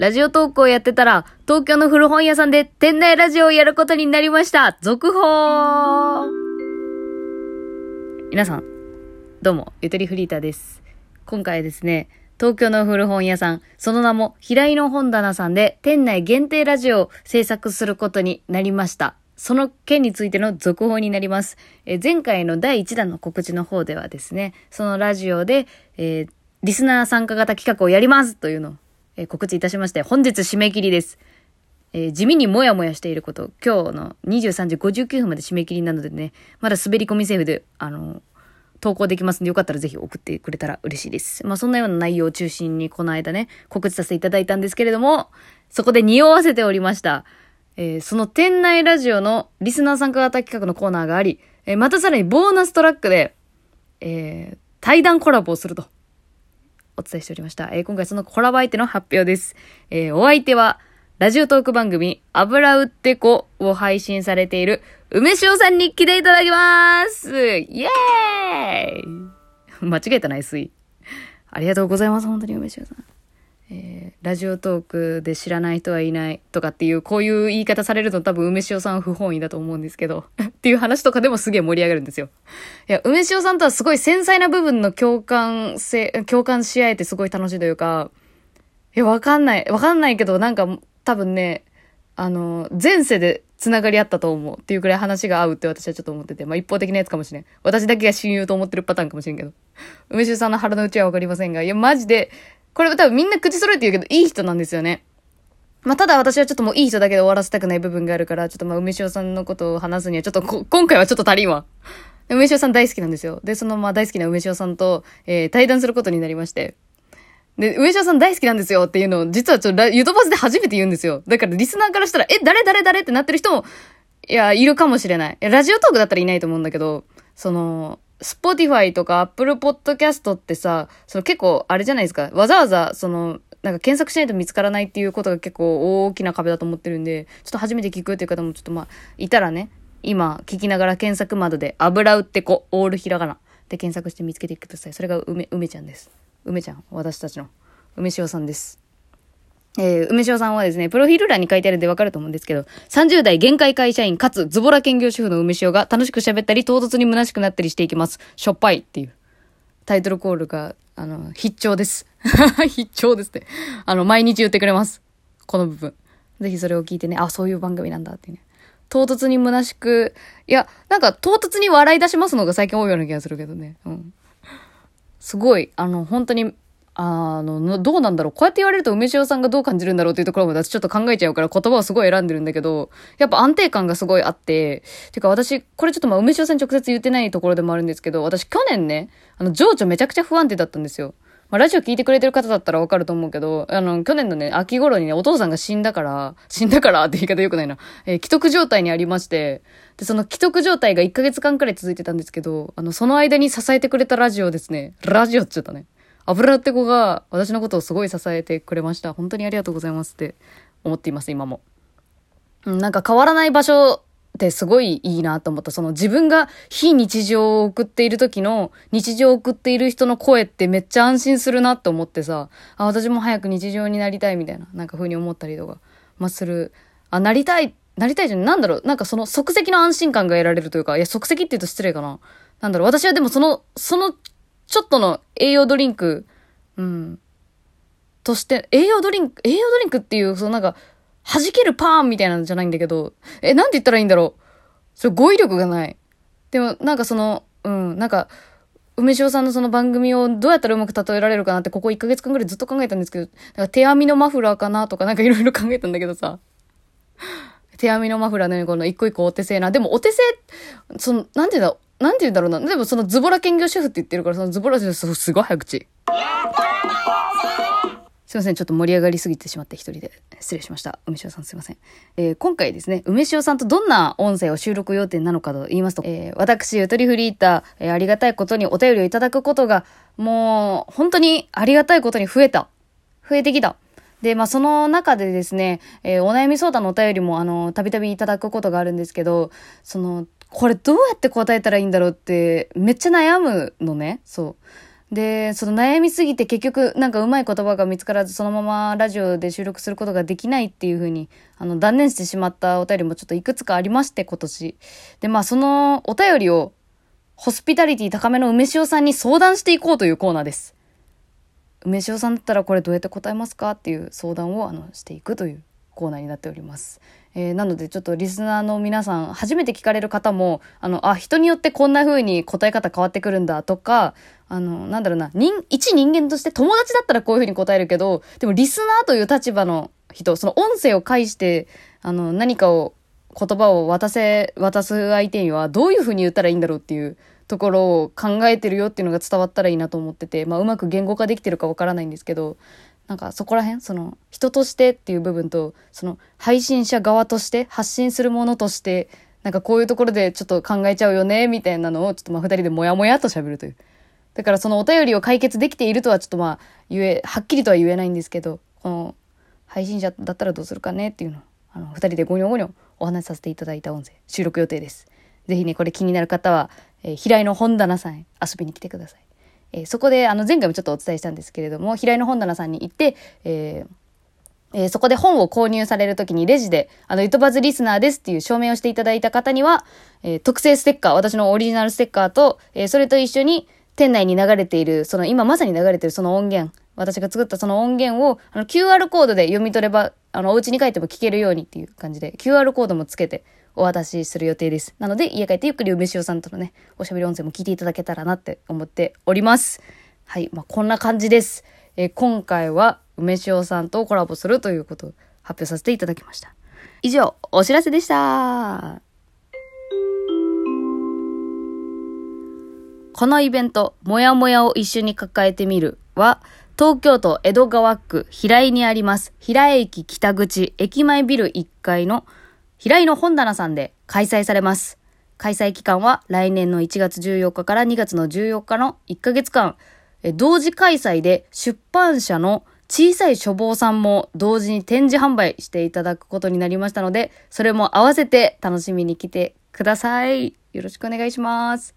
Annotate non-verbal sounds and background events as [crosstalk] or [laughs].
ラジオトークをやってたら、東京の古本屋さんで店内ラジオをやることになりました。続報皆さん、どうも、ゆとりフリーターです。今回ですね、東京の古本屋さん、その名も平井の本棚さんで店内限定ラジオを制作することになりました。その件についての続報になります。え前回の第1弾の告知の方ではですね、そのラジオで、えー、リスナー参加型企画をやりますというのを、えー、告知いたしまして、本日締め切りです。えー、地味にもやもやしていること、今日の23時59分まで締め切りなのでね、まだ滑り込みセーフで、あの投稿できますんで、よかったらぜひ送ってくれたら嬉しいです。まあそんなような内容を中心にこの間ね、告知させていただいたんですけれども、そこで匂わせておりました。えー、その店内ラジオのリスナー参加型企画のコーナーがあり、えー、またさらにボーナストラックで、えー、対談コラボをすると、お伝えしておりました。えー、今回そのコラボ相手の発表です。えー、お相手は、ラジオトーク番組、油売ってこを配信されている、梅塩さんに来ていただきますイエーイ [laughs] 間違えたな、い、すい。ありがとうございます、本当に梅塩さん。えー、ラジオトークで知らない人はいないとかっていう、こういう言い方されると多分梅塩さん不本意だと思うんですけど、[laughs] っていう話とかでもすげえ盛り上がるんですよ。いや、梅塩さんとはすごい繊細な部分の共感性、共感し合えてすごい楽しいというか、いや、わかんない。わかんないけど、なんか多分ね、あの、前世で繋がり合ったと思うっていうくらい話が合うって私はちょっと思ってて、まあ一方的なやつかもしれん。私だけが親友と思ってるパターンかもしれんけど。梅酒さんの腹の内はわかりませんが、いや、マジで、これ多分みんな口揃えて言うけど、いい人なんですよね。まあ、ただ私はちょっともういい人だけで終わらせたくない部分があるから、ちょっとまあ、梅塩さんのことを話すには、ちょっと [laughs] 今回はちょっと足りんわ。梅塩さん大好きなんですよ。で、そのまあ大好きな梅塩さんと、えー、対談することになりまして。で、上島さん大好きなんですよっていうのを、実はちょっと、ゆとばずで初めて言うんですよ。だから、リスナーからしたら、え、誰誰誰ってなってる人も、いや、いるかもしれない。ラジオトークだったらいないと思うんだけど、その、 Spotify とか Apple Podcast ってさ、その結構、あれじゃないですか。わざわざ、その、なんか検索しないと見つからないっていうことが結構大きな壁だと思ってるんで、ちょっと初めて聞くっていう方もちょっとまあ、いたらね、今、聞きながら検索窓で、油売ってこ、オールひらがなで検索して見つけてください。それが梅、梅ちゃんです。梅ちゃん、私たちの。梅塩さんです。えー、梅塩さんはですね、プロフィール欄に書いてあるんでわかると思うんですけど、30代限界会社員かつズボラ兼業主婦の梅塩が楽しく喋ったり、唐突に虚しくなったりしていきます。しょっぱいっていうタイトルコールが、あの、必聴です。[laughs] 必聴ですって。あの、毎日言ってくれます。この部分。ぜひそれを聞いてね、あ、そういう番組なんだってね。唐突に虚しく、いや、なんか唐突に笑い出しますのが最近多いような気がするけどね。うん。すごい、あの、本当にあの、どうなんだろう。こうやって言われると梅塩さんがどう感じるんだろうっていうところも私ちょっと考えちゃうから言葉をすごい選んでるんだけど、やっぱ安定感がすごいあって、てか私、これちょっとまあ梅塩さんに直接言ってないところでもあるんですけど、私去年ね、あの、情緒めちゃくちゃ不安定だったんですよ。まあ、ラジオ聞いてくれてる方だったらわかると思うけど、あの、去年のね、秋頃にね、お父さんが死んだから、死んだからって言い方よくないな。えー、既得状態にありまして、で、その既得状態が1ヶ月間くらい続いてたんですけど、あの、その間に支えてくれたラジオですね。ラジオって言ったね。油って子が私のことをすごい支えてくれました。本当にありがとうございますって思っています、今も。なんか変わらない場所ってすごいいいなと思った。その自分が非日常を送っている時の日常を送っている人の声ってめっちゃ安心するなって思ってさ、あ、私も早く日常になりたいみたいな、なんか風に思ったりとか、まあ、する。あ、なりたい、なりたいじゃん。なんだろう、なんかその即席の安心感が得られるというか、いや、即席って言うと失礼かな。なんだろう、私はでもその、そのちょっとの栄養ドリンク、うん、として、栄養ドリンク、栄養ドリンクっていう、そのなんか、弾けるパーンみたいなんじゃないんだけど、え、なんて言ったらいいんだろう。それ語彙力がない。でも、なんかその、うん、なんか、梅塩さんのその番組をどうやったらうまく例えられるかなってここ1ヶ月間ぐらいずっと考えたんですけど、なんか手編みのマフラーかなとかなんかいろいろ考えたんだけどさ。手編みのマフラーのようにこの一個一個お手製な。でもお手製、その、なんて言うんだなんて言うんだろうな。でもそのズボラ兼業主婦って言ってるから、そのズボラすごい早口。すいません。ちょっと盛り上がりすぎてしまって一人で失礼しました。梅塩さんすいません。えー、今回ですね、梅塩さんとどんな音声を収録予定なのかと言いますと、えー、私、ゆとりフリーター、えー、ありがたいことにお便りをいただくことが、もう、本当にありがたいことに増えた。増えてきた。で、まあ、その中でですね、えー、お悩み相談のお便りも、あの、たびたびいただくことがあるんですけど、その、これどうやって答えたらいいんだろうって、めっちゃ悩むのね。そう。で、その悩みすぎて結局なんかうまい言葉が見つからずそのままラジオで収録することができないっていう風にあの断念してしまったお便りもちょっといくつかありまして今年。で、まあそのお便りをホスピタリティ高めの梅塩さんに相談していこうというコーナーです。梅塩さんだったらこれどうやって答えますかっていう相談をあのしていくというコーナーになっております。えー、なのでちょっとリスナーの皆さん、初めて聞かれる方も、あの、あ、人によってこんな風に答え方変わってくるんだとか、あの、なんだろうな、人、一人間として友達だったらこういう風に答えるけど、でもリスナーという立場の人、その音声を介して、あの、何かを、言葉を渡せ、渡す相手にはどういう風に言ったらいいんだろうっていうところを考えてるよっていうのが伝わったらいいなと思ってて、まあうまく言語化できてるかわからないんですけど、なんかそこら辺その人としてっていう部分とその配信者側として発信するものとしてなんかこういうところでちょっと考えちゃうよねみたいなのをちょっとまあ二人でモヤモヤと喋るという。だからそのお便りを解決できているとはちょっとまあ言え、はっきりとは言えないんですけど、この配信者だったらどうするかねっていうのを、あの、二人でゴニョゴニョお話しさせていただいた音声、収録予定です。ぜひね、これ気になる方は、えー、平井の本棚さんへ遊びに来てください。えー、そこで、あの、前回もちょっとお伝えしたんですけれども、平井の本棚さんに行って、えーえー、そこで本を購入されるときにレジで、あの、ゆとばずリスナーですっていう証明をしていただいた方には、えー、特製ステッカー、私のオリジナルステッカーと、えー、それと一緒に、店内に流れている、その、今まさに流れているその音源、私が作ったその音源を、あの、QR コードで読み取れば、あの、お家に帰っても聞けるようにっていう感じで、QR コードもつけて、お渡しする予定です。なので、家帰ってゆっくり梅塩さんとのね、おしゃべり音声も聞いていただけたらなって思っております。はい。まあ、こんな感じです。えー、今回は梅塩さんとコラボするということを発表させていただきました。以上、お知らせでした。このイベント、もやもやを一緒に抱えてみるは、東京都江戸川区平井にあります、平井駅北口駅前ビル1階の平井の本棚さんで開催されます。開催期間は来年の1月14日から2月の14日の1ヶ月間、同時開催で出版社の小さい書房さんも同時に展示販売していただくことになりましたので、それも合わせて楽しみに来てください。よろしくお願いします。